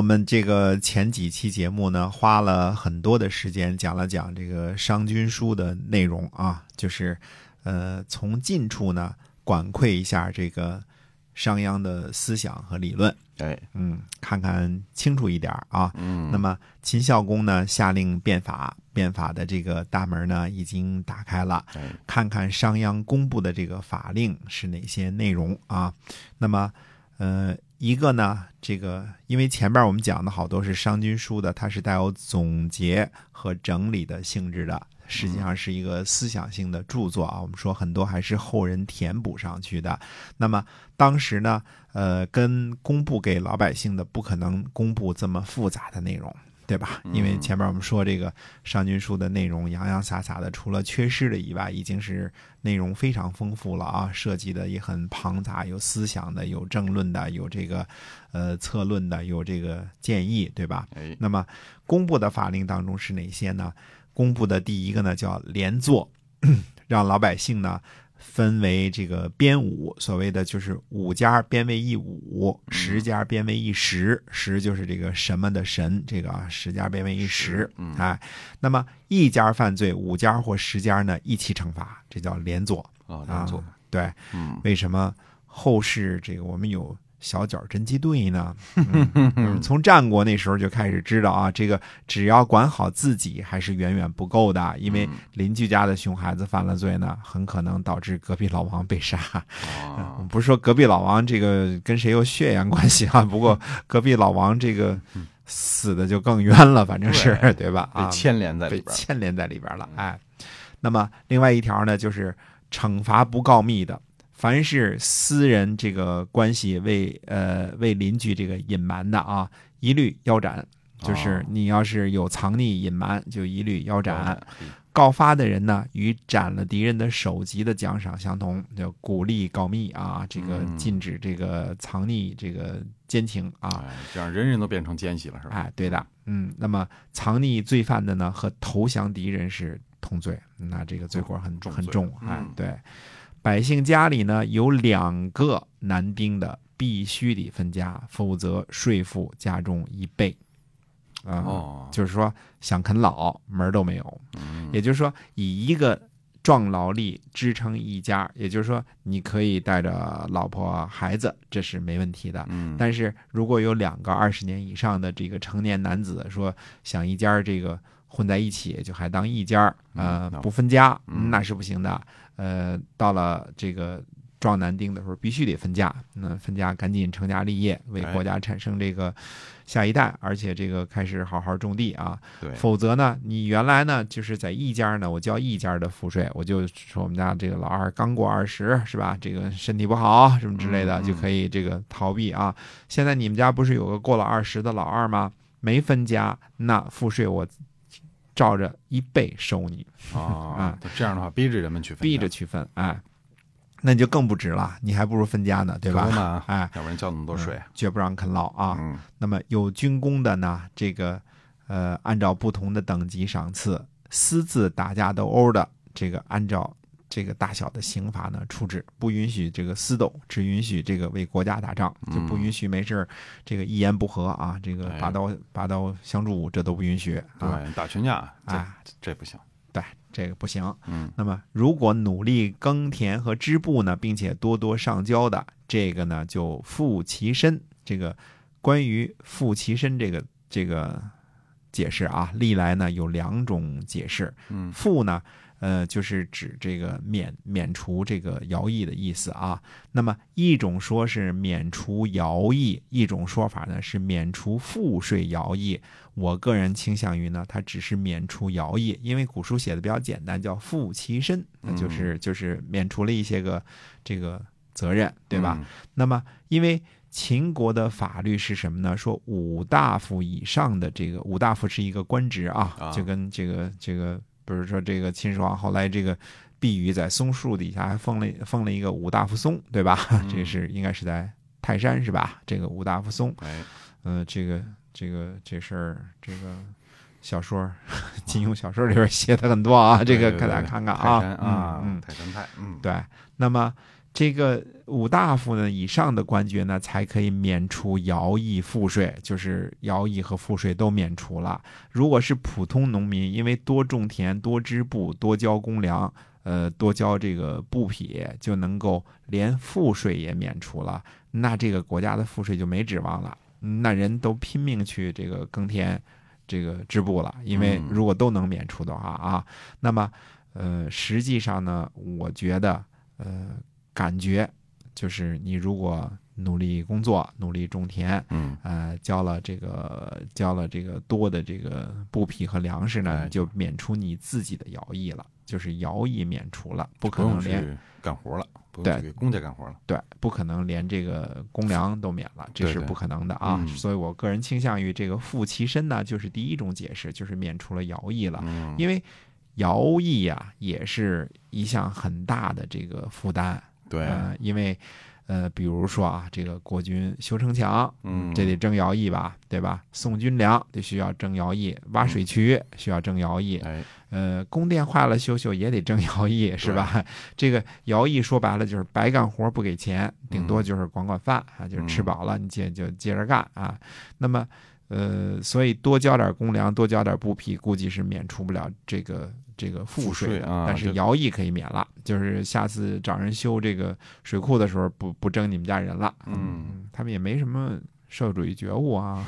我们这个前几期节目呢，花了很多的时间讲了讲这个商君书的内容啊，就是呃，从近处呢管窥一下这个商鞅的思想和理论，哎，嗯，看看清楚一点啊。嗯，那么秦孝公呢下令变法，变法的这个大门呢已经打开了，哎，看看商鞅公布的这个法令是哪些内容啊？那么，呃，一个呢，这个因为前边我们讲的好多是商君书的，它是带有总结和整理的性质的，实际上是一个思想性的著作啊。我们说很多还是后人填补上去的。那么当时呢，呃，跟公布给老百姓的不可能公布这么复杂的内容。对吧？因为前面我们说这个商君书的内容洋洋洒洒的，除了缺失的以外，已经是内容非常丰富了啊，设计的也很庞杂，有思想的，有政论的，有这个呃策论的，有这个建议，对吧？哎，那么公布的法令当中是哪些呢？公布的第一个呢叫连坐，让老百姓呢分为这个编五，所谓的就是五家编为一五，十家编为一十，十就是这个什么的神，这个啊十家编为一十，嗯。哎，那么一家犯罪，五家或十家呢一起惩罚，这叫连坐啊，啊连坐，。对，嗯，为什么后世这个我们有小脚侦缉队呢？嗯嗯从战国那时候就开始知道啊，这个只要管好自己还是远远不够的，因为嗯邻居家的熊孩子犯了罪呢，很可能导致隔壁老王被杀。不是说隔壁老王这个跟谁有血缘关系啊，不过隔壁老王这个死的就更冤了，反正是对对吧？啊，被牵连在里边儿。牵连在里边了。哎，那么另外一条呢，就是惩罚不告密的，凡是私人这个关系为呃为邻居这个隐瞒的啊，一律腰斩。就是哦你要是有藏匿隐瞒，就一律腰斩。嘿告发的人呢，与斩了敌人的首级的奖赏相同，就鼓励告密啊，这个嗯禁止这个藏匿这个奸情啊。哎，这样人人都变成奸细了，是吧？哎，对的，嗯，那么藏匿罪犯的呢，和投降敌人是同罪，那这个罪过很重罪很重，哎嗯，对，百姓家里呢有两个男丁的，必须得分家，否则税负加重一倍，啊、哦，就是说想啃老门儿都没有，嗯。也就是说以一个壮劳力支撑一家，也就是说你可以带着老婆孩子，这是没问题的，嗯，但是如果有两个二十年以上的这个成年男子说想一家这个混在一起，就还当一家儿，呃不分家，嗯。那是不行的。呃，到了这个壮男丁的时候，必须得分家。那分家赶紧成家立业，为哎国家产生这个下一代，而且这个开始好好种地啊。对，否则呢，你原来呢就是在一家呢，我交一家的赋税，我就说我们家这个老二刚过二十，是吧？这个身体不好什么之类的，嗯嗯就可以这个逃避啊。现在你们家不是有个过了二十的老二吗？没分家，那赋税我照着一倍收你，啊，这样的话逼着人们去分，逼着去分，哎，那你就更不值了，你还不如分家呢，对吧？哎，要不然交那么多税。嗯，绝不让啃老啊。嗯，那么有军功的呢，这个呃，按照不同的等级赏赐；私自打架斗殴的，这个按照这个大小的刑罚呢处置，不允许这个私斗，只允许这个为国家打仗，就不允许没事儿这个一言不合啊，这个哎拔刀拔刀相助，这都不允许啊。对，打群架，这哎这不行，对，这个不行。嗯，那么，如果努力耕田和织布呢，并且多多上交的，这个呢就富其身。这个关于富其身这个这个解释啊，历来呢有两种解释。嗯富呢，呃，就是指这个免免除这个徭役的意思啊。那么一种说是免除徭役，一种说法呢是免除赋税徭役。我个人倾向于呢，它只是免除徭役，因为古书写的比较简单，叫赋其身，那就是就是免除了一些个这个责任，对吧？嗯？那么，因为秦国的法律是什么呢？说五大夫以上的这个五大夫是一个官职啊，啊就跟这个这个，比如说这个秦始皇后来这个避雨在松树底下还封了封了一个五大夫松，对吧？这是应该是在泰山是吧？这个五大夫松，哎，呃，这个这个这事儿，这个小说金庸小说里边写的很多啊，这个给大家看看啊，泰山啊，嗯嗯泰山派，嗯，对，那么这个五大夫呢以上的官爵呢，才可以免除徭役赋税，就是徭役和赋税都免除了。如果是普通农民，因为多种田、多织布、多交公粮，呃，多交这个布匹，就能够连赋税也免除了，那这个国家的赋税就没指望了。那人都拼命去这个耕田、这个织布了，因为如果都能免除的话啊，那么呃，实际上呢，我觉得呃。感觉就是你如果努力工作、努力种田，嗯，呃，交了这个交了这个多的这个布匹和粮食呢，就免除你自己的徭役了，就是徭役免除了，不可能连干活了，对，给公家干活了，对，不可能连这个公粮都免了，这是不可能的啊。所以我个人倾向于这个富其身呢，就是第一种解释，就是免除了徭役了，因为徭役呀也是一项很大的这个负担。对，因为，呃，比如说啊，这个国军修城墙，嗯，这得征徭役吧，对吧？送军粮得需要征徭役，挖水渠需要征徭役，哎，呃，宫殿坏了修修也得征徭役，是吧？这个徭役说白了就是白干活不给钱，顶多就是管管饭啊，就是吃饱了你接就接着干啊。那么，呃，所以多交点公粮，多交点布匹，估计是免除不了这个。这个赋税啊，但是徭役可以免了，就是下次找人修这个水库的时候，不不征你们家人了。嗯，他们也没什么社会主义觉悟啊，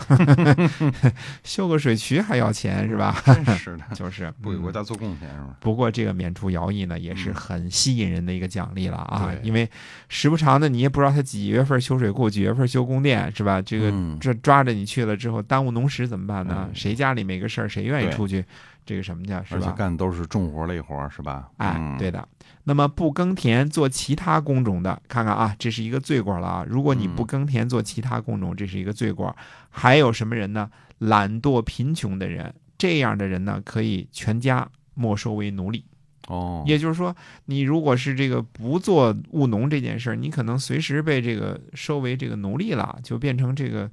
修个水渠还要钱是吧？是的，就是不给国家做贡献是吧？不过这个免除徭役呢，也是很吸引人的一个奖励了啊，因为时不常的你也不知道他几月份修水库，几月份修宫殿是吧？这个这抓着你去了之后，耽误农时怎么办呢？谁家里没个事儿，谁愿意出去？这个什么叫是吧？而且干的都是重活累活，是吧？哎，对的。那么不耕田做其他工种的，看看啊，这是一个罪过了啊！如果你不耕田做其他工种，这是一个罪过。还有什么人呢？懒惰贫穷的人，这样的人呢，可以全家没收为奴隶。哦，也就是说，你如果是这个不做务农这件事儿，你可能随时被这个收为这个奴隶了，就变成这个。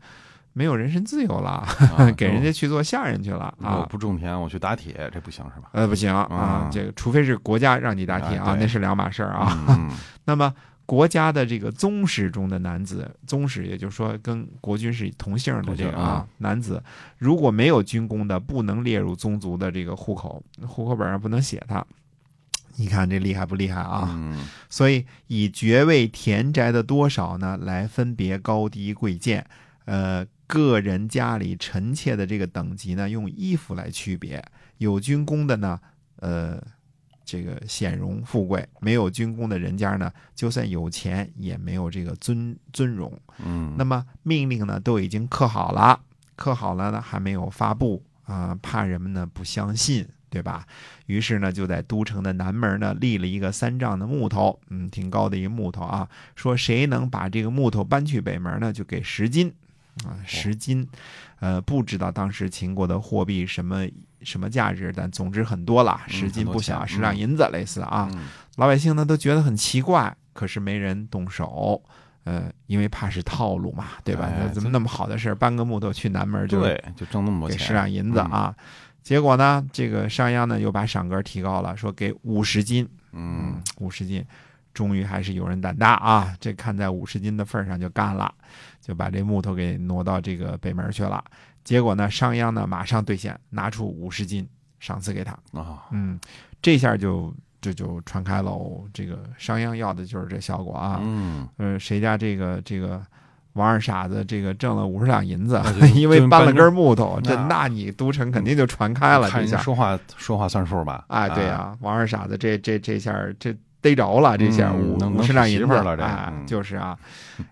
没有人身自由了，给人家去做下人去了啊！我不种田，我去打铁，这不行是吧？呃，不行啊，这个除非是国家让你打铁啊，那是两码事儿啊。那么国家的这个宗室中的男子，宗室也就是说跟国君是同姓的这个啊男子，如果没有军功的，不能列入宗族的这个户口，户口本上不能写他。你看这厉害不厉害啊？所以以爵位田宅的多少呢，来分别高低贵贱，呃。个人家里臣妾的这个等级呢，用衣服来区别。有军功的呢，呃，这个显荣富贵；没有军功的人家呢，就算有钱也没有这个尊尊荣。嗯，那么命令呢都已经刻好了，刻好了呢还没有发布啊，怕人们呢不相信，对吧？于是呢就在都城的南门呢立了一个三丈的木头，嗯，挺高的一个木头啊，说谁能把这个木头搬去北门呢，就给十金。啊，十金，呃，不知道当时秦国的货币什么什么价值，但总之很多了，十金不小，十两银子类似啊。老百姓呢都觉得很奇怪，可是没人动手，呃，因为怕是套路嘛，对吧？怎么那么好的事搬个木头去南门就对，就挣那么多钱，十两银子啊？结果呢，这个商鞅呢又把赏格提高了，说给五十金，嗯，五十金。终于还是有人胆大啊！这看在五十斤的份上就干了，就把这木头给挪到这个北门去了。结果呢，商鞅呢马上兑现，拿出五十斤赏赐给他啊。嗯，这下就这就传开了。这个商鞅要的就是这效果啊。嗯，呃，谁家这个这个王二傻子这个挣了五十两银子，因为搬了根木头，这那你都城肯定就传开了。这下说话说话算数吧？哎，对呀，王二傻子这这这下这。逮着了，这下五五十两银子了，这，就是啊，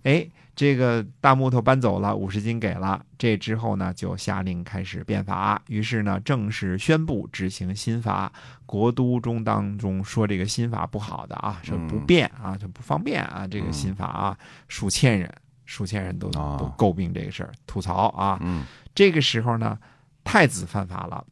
哎，这个大木头搬走了，五十斤给了。这之后呢，就下令开始变法。于是呢，正式宣布执行新法。国都中当中说这个新法不好的啊，说不便啊，就不方便啊。这个新法啊，数千人，数千人都都诟病这个事儿，吐槽啊。这个时候呢，太子犯法了。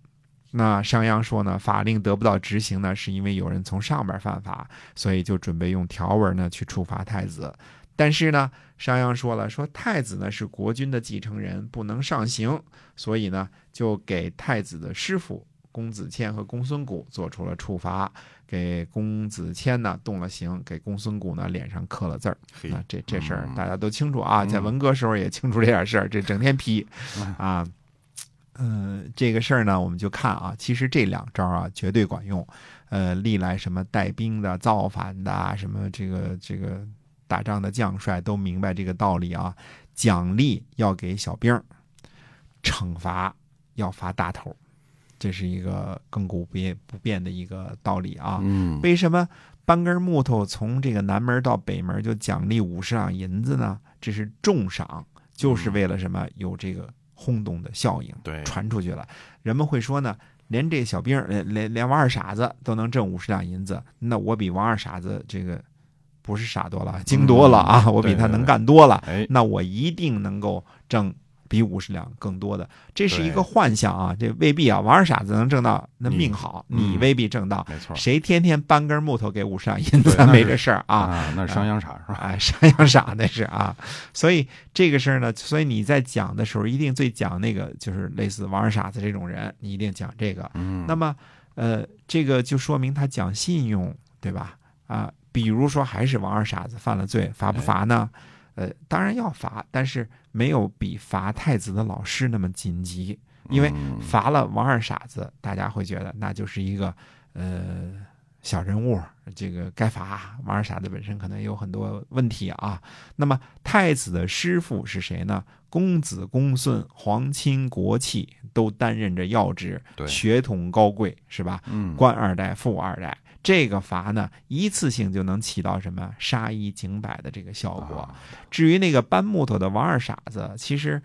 那商鞅说呢，法令得不到执行呢，是因为有人从上边犯法，所以就准备用条文呢去处罚太子。但是呢，商鞅说了，说太子呢是国君的继承人，不能上刑，所以呢就给太子的师傅公子虔和公孙贾做出了处罚，给公子虔呢动了刑，给公孙贾呢脸上刻了字儿。这这事儿嗯大家都清楚啊，嗯在文革时候也清楚这点事儿，这整天批 啊。嗯，这个事儿呢，我们就看啊，其实这两招啊绝对管用。呃，历来什么带兵的、造反的啊，什么这个这个打仗的将帅都明白这个道理啊，奖励要给小兵儿，惩罚要罚大头，这是一个亘古不变不变的一个道理啊。嗯，为什么搬根木头从这个南门到北门就奖励五十两银子呢？这是重赏，就是为了什么？有这个轰动的效应，对，传出去了。人们会说呢，连这小兵，连连连王二傻子都能挣五十两银子，那我比王二傻子这个不是傻多了，精多了啊！我比他能干多了，哎，那我一定能够挣。比五十两更多的，这是一个幻象啊！这未必啊，王二傻子能挣到，那命好，嗯你未必挣到。没错，谁天天搬根木头给五十两银子没这事儿啊？啊，那是商鞅傻是吧？哎，商鞅傻那是啊，所以这个事儿呢，所以你在讲的时候，一定最讲那个就是类似王二傻子这种人，你一定讲这个。嗯，那么，呃，这个就说明他讲信用，对吧？啊，比如说还是王二傻子犯了罪，罚不罚呢？呃，当然要罚，但是没有比罚太子的老师那么紧急，因为嗯罚了王二傻子，大家会觉得那就是一个呃小人物，这个该罚。王二傻子本身可能有很多问题啊。那么太子的师傅是谁呢？公子公孙、皇亲国戚都担任着要职，对血统高贵，是吧？嗯，官二代、富二代，这个罚呢，一次性就能起到什么杀一儆百的这个效果。啊至于那个搬木头的王二傻子，其实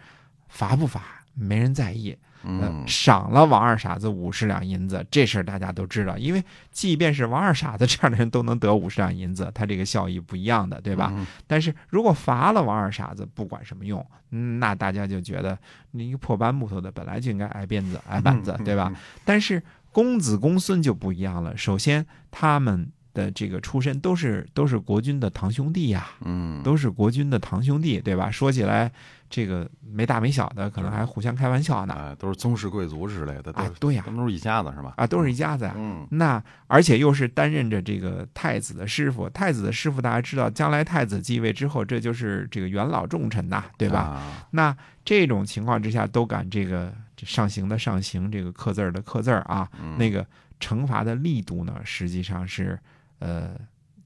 罚不罚没人在意，呃嗯，赏了王二傻子五十两银子，这事儿大家都知道，因为即便是王二傻子这样的人都能得五十两银子，他这个效益不一样的，对吧？嗯？但是如果罚了王二傻子，不管什么用，嗯那大家就觉得你一个破搬木头的本来就应该挨鞭子、挨板子，对吧？但是公子公孙就不一样了，首先他们的这个出身都是都是国君的堂兄弟呀、嗯，都是国君的堂兄弟，对吧？说起来，这个没大没小的，可能还互相开玩笑呢。啊，都是宗室贵族之类的，都是，啊对呀、他们都是一家子是吧？啊，都是一家子呀、嗯，那而且又是担任着这个太子的师傅，太子的师傅大家知道，将来太子继位之后，这就是这个元老重臣呐，对吧？啊那这种情况之下，都敢这个这上刑的上刑，这个刻字儿的刻字儿啊，嗯那个惩罚的力度呢，实际上是，呃，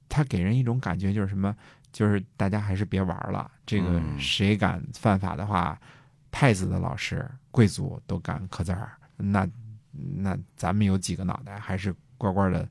他给人一种感觉就是什么，就是大家还是别玩了。这个嗯谁敢犯法的话，太子的老师、贵族都敢刻字儿，那那咱们有几个脑袋，还是乖乖的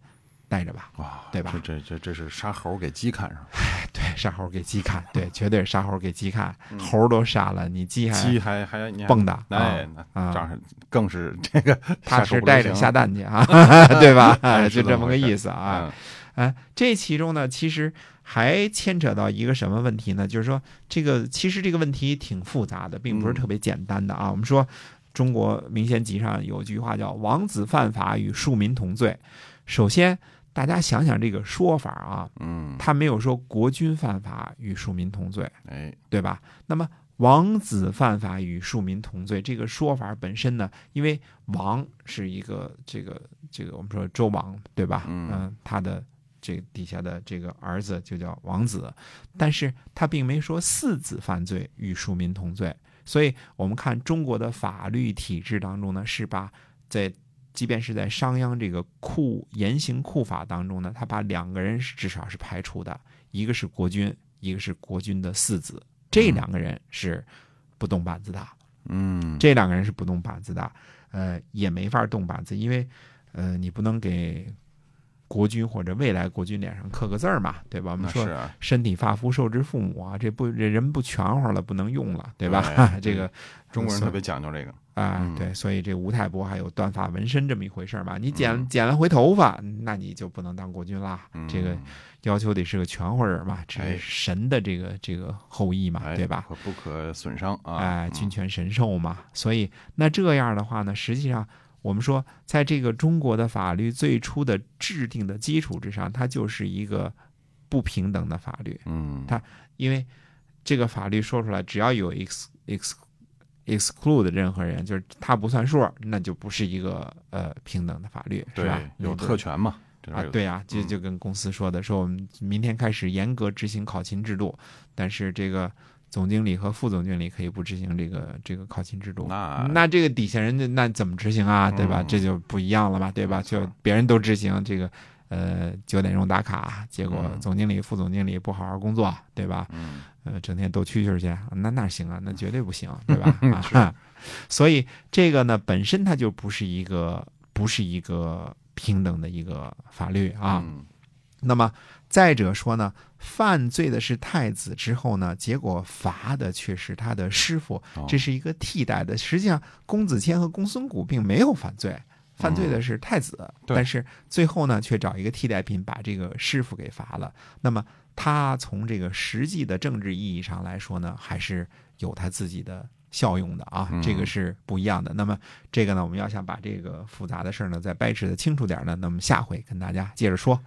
带着吧。哇，对吧这这这这是杀猴给鸡看上了，对，杀猴给鸡看，对，绝对是杀猴给鸡看，嗯猴都杀了，你鸡还鸡还还你蹦跶哎，啊那这样更是这个他是带着下蛋去啊，对吧？哎 就这么个意思啊。嗯哎，这其中呢，其实还牵扯到一个什么问题呢？就是说，这个其实这个问题挺复杂的，并不是嗯特别简单的啊。我们说，中国民间集上有句话叫“王子犯法与庶民同罪”。首先，大家想想这个说法啊，嗯，他没有说国君犯法与庶民同罪，哎，对吧？那么王子犯法与庶民同罪这个说法本身呢，因为王是一个这个这个我们说周王对吧？嗯他的这个底下的这个儿子就叫王子，但是他并没说四子犯罪与庶民同罪，所以我们看中国的法律体制当中呢，是把在即便是在商鞅这个酷严刑酷法当中呢，他把两个人是至少是排除的，一个是国君，一个是国君的四子，这两个人是不动板子的，嗯，这两个人是不动板子的，呃，也没法动板子，因为呃，你不能给国君或者未来国君脸上刻个字儿嘛，对吧？我们说身体发肤受之父母啊，这不这人不全乎了，不能用了，对吧？对 这个中国人特别讲究这个，啊，嗯对，所以这吴太伯还有断发纹身这么一回事儿嘛。你剪嗯剪了回头发，那你就不能当国君啦。嗯这个要求得是个全乎人嘛，这哎是神的这个这个后裔嘛，哎对吧？可不可损伤啊？哎，嗯君权神授嘛。所以那这样的话呢，实际上我们说，在这个中国的法律最初的制定的基础之上，它就是一个不平等的法律。嗯，它因为这个法律说出来，只要有 ex ex exclude 任何人，就是他不算数，那就不是一个呃平等的法律，是吧？，有特权嘛，啊对呀、就嗯就跟公司说的，说我们明天开始严格执行考勤制度，但是这个总经理和副总经理可以不执行这个这个考勤制度。那那这个底下人家那怎么执行啊？对吧？嗯这就不一样了嘛，对吧？就别人都执行这个，呃，九点钟打卡，结果嗯总经理、副总经理不好好工作，对吧？嗯呃，整天斗蛐蛐去，那哪行啊？那绝对不行，对吧？是啊，所以这个呢，本身它就不是一个不是一个平等的一个法律啊。嗯那么再者说呢，犯罪的是太子之后呢，结果罚的却是他的师傅，哦这是一个替代的。实际上，公子虔和公孙贾并没有犯罪，犯罪的是太子，对但是最后呢，却找一个替代品把这个师傅给罚了。那么他从这个实际的政治意义上来说呢，还是有他自己的效用的啊，嗯这个是不一样的。那么这个呢，我们要想把这个复杂的事儿呢再掰扯的清楚点儿呢，那么下回跟大家接着说。